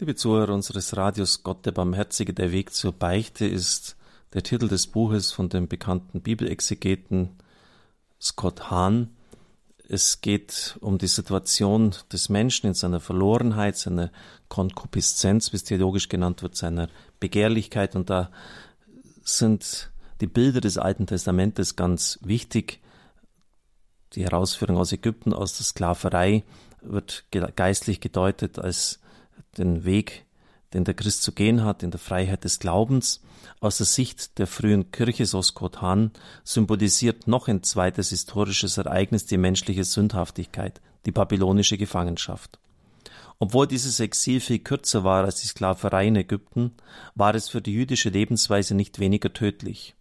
Liebe Zuhörer unseres Radios Gott der Barmherzige, der Weg zur Beichte ist der Titel des Buches von dem bekannten Bibelexegeten Scott Hahn. Es geht um die Situation des Menschen in seiner Verlorenheit, seiner Konkupiszenz, wie es theologisch genannt wird, seiner Begehrlichkeit. Und da sind die Bilder des Alten Testamentes ganz wichtig. Die Herausführung aus Ägypten, aus der Sklaverei wird geistlich gedeutet als den Weg, den der Christ zu gehen hat, in der Freiheit des Glaubens. Aus der Sicht der frühen Kirche, so Scott Hahn, symbolisiert noch ein zweites historisches Ereignis die menschliche Sündhaftigkeit, die babylonische Gefangenschaft. Obwohl dieses Exil viel kürzer war als die Sklaverei in Ägypten, war es für die jüdische Lebensweise nicht weniger tödlich.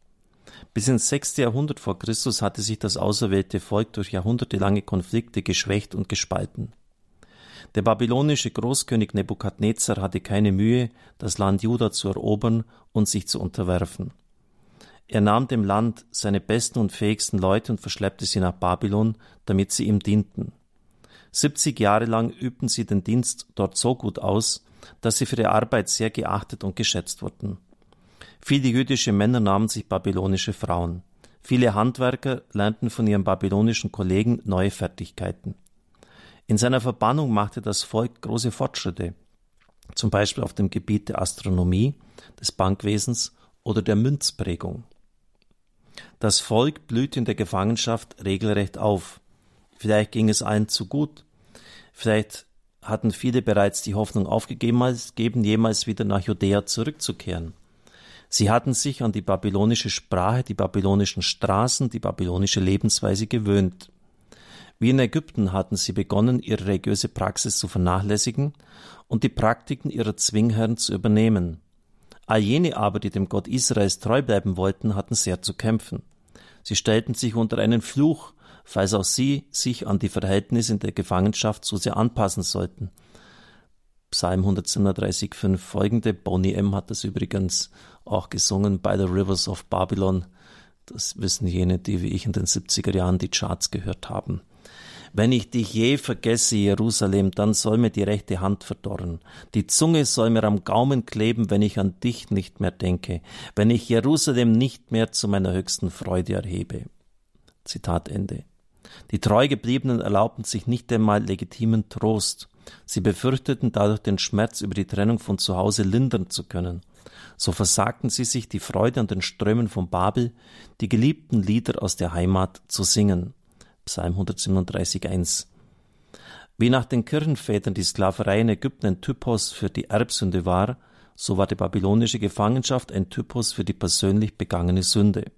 Bis ins sechste Jahrhundert vor Christus hatte sich das auserwählte Volk durch jahrhundertelange Konflikte geschwächt und gespalten. Der babylonische Großkönig Nebukadnezar hatte keine Mühe, das Land Juda zu erobern und sich zu unterwerfen. Er nahm dem Land seine besten und fähigsten Leute und verschleppte sie nach Babylon, damit sie ihm dienten. 70 Jahre lang übten sie den Dienst dort so gut aus, dass sie für ihre Arbeit sehr geachtet und geschätzt wurden. Viele jüdische Männer nahmen sich babylonische Frauen. Viele Handwerker lernten von ihren babylonischen Kollegen neue Fertigkeiten. In seiner Verbannung machte das Volk große Fortschritte, zum Beispiel auf dem Gebiet der Astronomie, des Bankwesens oder der Münzprägung. Das Volk blühte in der Gefangenschaft regelrecht auf. Vielleicht ging es allen zu gut. Vielleicht hatten viele bereits die Hoffnung aufgegeben, jemals wieder nach Judäa zurückzukehren. Sie hatten sich an die babylonische Sprache, die babylonischen Straßen, die babylonische Lebensweise gewöhnt. Wie in Ägypten hatten sie begonnen, ihre religiöse Praxis zu vernachlässigen und die Praktiken ihrer Zwingherren zu übernehmen. All jene aber, die dem Gott Israels treu bleiben wollten, hatten sehr zu kämpfen. Sie stellten sich unter einen Fluch, falls auch sie sich an die Verhältnisse in der Gefangenschaft zu sehr anpassen sollten. Psalm 137, 5 folgende. Bonnie M. hat das übrigens auch gesungen, By the Rivers of Babylon. Das wissen jene, die wie ich in den 70er Jahren die Charts gehört haben. Wenn ich dich je vergesse, Jerusalem, dann soll mir die rechte Hand verdorren. Die Zunge soll mir am Gaumen kleben, wenn ich an dich nicht mehr denke, wenn ich Jerusalem nicht mehr zu meiner höchsten Freude erhebe. Zitat Ende. Die Treugebliebenen erlaubten sich nicht einmal legitimen Trost. Sie befürchteten dadurch den Schmerz über die Trennung von zu Hause lindern zu können. So versagten sie sich die Freude an den Strömen von Babel, die geliebten Lieder aus der Heimat zu singen. Psalm 137,1. Wie nach den Kirchenvätern die Sklaverei in Ägypten ein Typos für die Erbsünde war, so war die babylonische Gefangenschaft ein Typus für die persönlich begangene Sünde.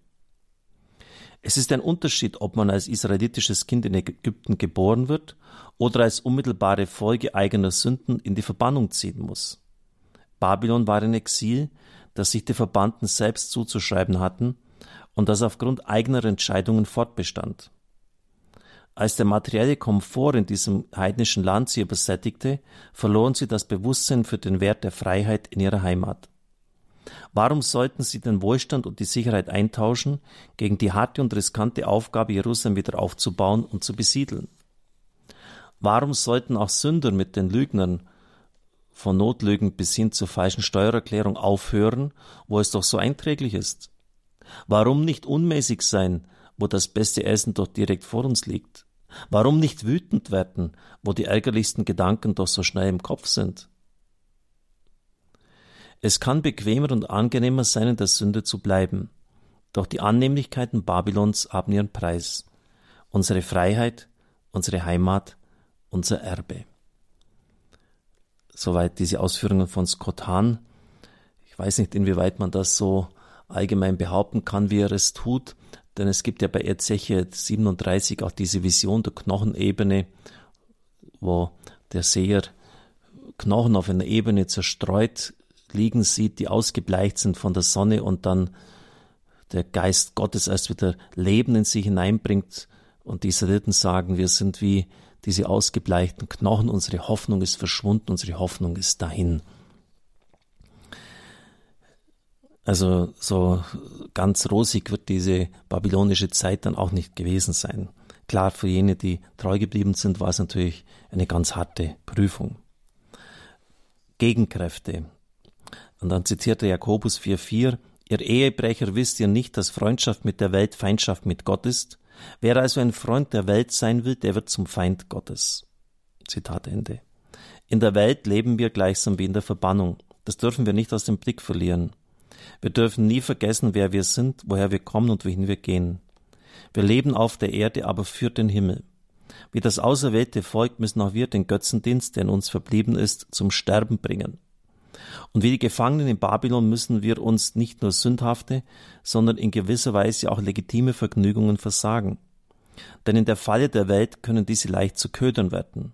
Es ist ein Unterschied, ob man als israelitisches Kind in Ägypten geboren wird oder als unmittelbare Folge eigener Sünden in die Verbannung ziehen muss. Babylon war ein Exil, das sich die Verbannten selbst zuzuschreiben hatten und das aufgrund eigener Entscheidungen fortbestand. Als der materielle Komfort in diesem heidnischen Land sie übersättigte, verloren sie das Bewusstsein für den Wert der Freiheit in ihrer Heimat. Warum sollten sie den Wohlstand und die Sicherheit eintauschen gegen die harte und riskante Aufgabe, Jerusalem wieder aufzubauen und zu besiedeln? Warum sollten auch Sünder mit den Lügnern von Notlügen bis hin zur falschen Steuererklärung aufhören, wo es doch so einträglich ist? Warum nicht unmäßig sein, wo das beste Essen doch direkt vor uns liegt? Warum nicht wütend werden, wo die ärgerlichsten Gedanken doch so schnell im Kopf sind? Es kann bequemer und angenehmer sein, in der Sünde zu bleiben. Doch die Annehmlichkeiten Babylons haben ihren Preis. Unsere Freiheit, unsere Heimat, unser Erbe. Soweit diese Ausführungen von Scott Hahn. Ich weiß nicht, inwieweit man das so allgemein behaupten kann, wie er es tut, denn es gibt ja bei Ezechiel 37 auch diese Vision der Knochenebene, wo der Seher Knochen auf einer Ebene zerstreut liegen sieht, die ausgebleicht sind von der Sonne und dann der Geist Gottes erst wieder Leben in sie hineinbringt und die Israeliten sagen, wir sind wie diese ausgebleichten Knochen, unsere Hoffnung ist verschwunden, unsere Hoffnung ist dahin. Also so ganz rosig wird diese babylonische Zeit dann auch nicht gewesen sein. Klar, für jene, die treu geblieben sind, war es natürlich eine ganz harte Prüfung. Gegenkräfte. Und dann zitierte Jakobus 4,4, Ihr Ehebrecher wisst ihr nicht, dass Freundschaft mit der Welt Feindschaft mit Gott ist? Wer also ein Freund der Welt sein will, der wird zum Feind Gottes. Zitat Ende. In der Welt leben wir gleichsam wie in der Verbannung. Das dürfen wir nicht aus dem Blick verlieren. Wir dürfen nie vergessen, wer wir sind, woher wir kommen und wohin wir gehen. Wir leben auf der Erde, aber für den Himmel. Wie das auserwählte Volk müssen auch wir den Götzendienst, der in uns verblieben ist, zum Sterben bringen. Und wie die Gefangenen in Babylon müssen wir uns nicht nur sündhafte, sondern in gewisser Weise auch legitime Vergnügungen versagen. Denn in der Falle der Welt können diese leicht zu Ködern werden.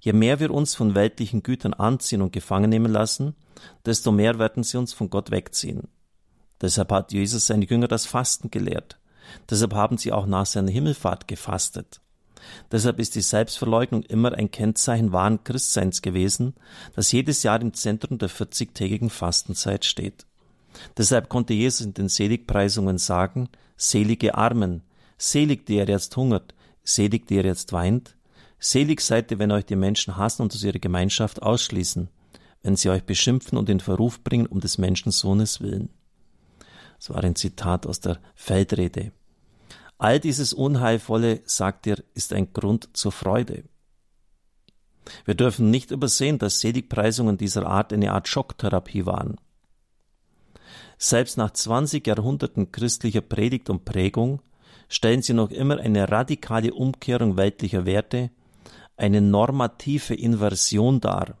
Je mehr wir uns von weltlichen Gütern anziehen und gefangen nehmen lassen, desto mehr werden sie uns von Gott wegziehen. Deshalb hat Jesus seine Jünger das Fasten gelehrt. Deshalb haben sie auch nach seiner Himmelfahrt gefastet. Deshalb ist die Selbstverleugnung immer ein Kennzeichen wahren Christseins gewesen, das jedes Jahr im Zentrum der 40-tägigen Fastenzeit steht. Deshalb konnte Jesus in den Seligpreisungen sagen, selige Armen, selig, die ihr jetzt hungert, selig, die ihr jetzt weint, selig seid ihr, wenn euch die Menschen hassen und aus ihrer Gemeinschaft ausschließen, wenn sie euch beschimpfen und in Verruf bringen um des Menschensohnes willen. Das war ein Zitat aus der Feldrede. All dieses Unheilvolle, sagt er, ist ein Grund zur Freude. Wir dürfen nicht übersehen, dass Seligpreisungen dieser Art eine Art Schocktherapie waren. Selbst nach 20 Jahrhunderten christlicher Predigt und Prägung stellen sie noch immer eine radikale Umkehrung weltlicher Werte, eine normative Inversion dar,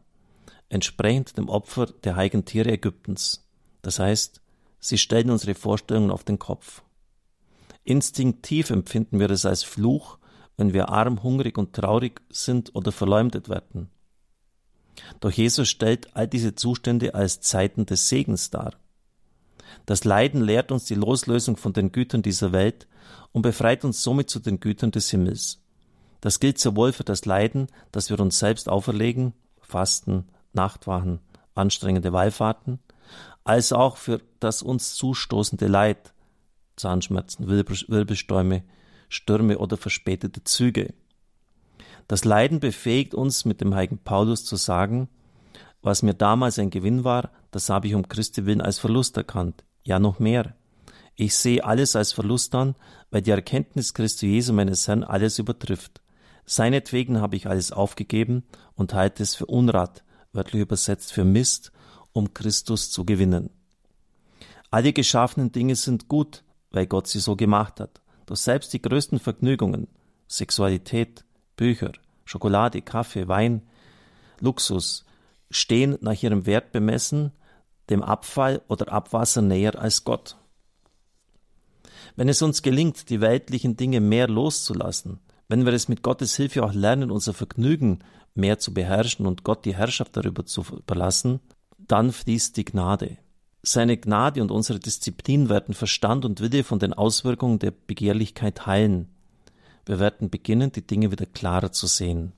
entsprechend dem Opfer der heiligen Tiere Ägyptens. Das heißt, sie stellen unsere Vorstellungen auf den Kopf. Instinktiv empfinden wir es als Fluch, wenn wir arm, hungrig und traurig sind oder verleumdet werden. Doch Jesus stellt all diese Zustände als Zeiten des Segens dar. Das Leiden lehrt uns die Loslösung von den Gütern dieser Welt und befreit uns somit zu den Gütern des Himmels. Das gilt sowohl für das Leiden, das wir uns selbst auferlegen, Fasten, Nachtwachen, anstrengende Wallfahrten, als auch für das uns zustoßende Leid, Zahnschmerzen, Wirbelstäume, Stürme oder verspätete Züge. Das Leiden befähigt uns, mit dem heiligen Paulus zu sagen, was mir damals ein Gewinn war, das habe ich um Christi willen als Verlust erkannt. Ja, noch mehr. Ich sehe alles als Verlust an, weil die Erkenntnis Christi Jesu meines Herrn alles übertrifft. Seinetwegen habe ich alles aufgegeben und halte es für Unrat, wörtlich übersetzt für Mist, um Christus zu gewinnen. Alle geschaffenen Dinge sind gut, weil Gott sie so gemacht hat. Doch selbst die größten Vergnügungen, Sexualität, Bücher, Schokolade, Kaffee, Wein, Luxus, stehen nach ihrem Wert bemessen dem Abfall oder Abwasser näher als Gott. Wenn es uns gelingt, die weltlichen Dinge mehr loszulassen, wenn wir es mit Gottes Hilfe auch lernen, unser Vergnügen mehr zu beherrschen und Gott die Herrschaft darüber zu überlassen, dann fließt die Gnade. Seine Gnade und unsere Disziplin werden Verstand und Wille von den Auswirkungen der Begehrlichkeit heilen. Wir werden beginnen, die Dinge wieder klarer zu sehen.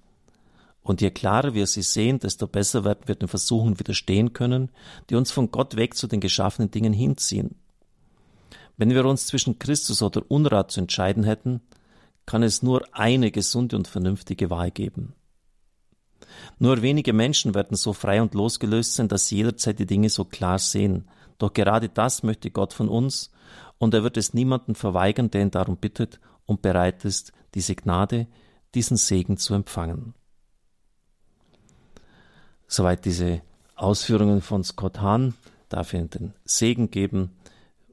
Und je klarer wir sie sehen, desto besser werden wir den Versuchen widerstehen können, die uns von Gott weg zu den geschaffenen Dingen hinziehen. Wenn wir uns zwischen Christus oder Unrat zu entscheiden hätten, kann es nur eine gesunde und vernünftige Wahl geben. Nur wenige Menschen werden so frei und losgelöst sein, dass sie jederzeit die Dinge so klar sehen. Doch gerade das möchte Gott von uns, und er wird es niemanden verweigern, der ihn darum bittet und bereit ist, diese Gnade, diesen Segen zu empfangen. Soweit diese Ausführungen von Scott Hahn. Darf Ihnen den Segen geben.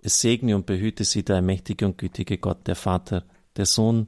Es segne und behüte Sie der mächtige und gütige Gott, der Vater, der Sohn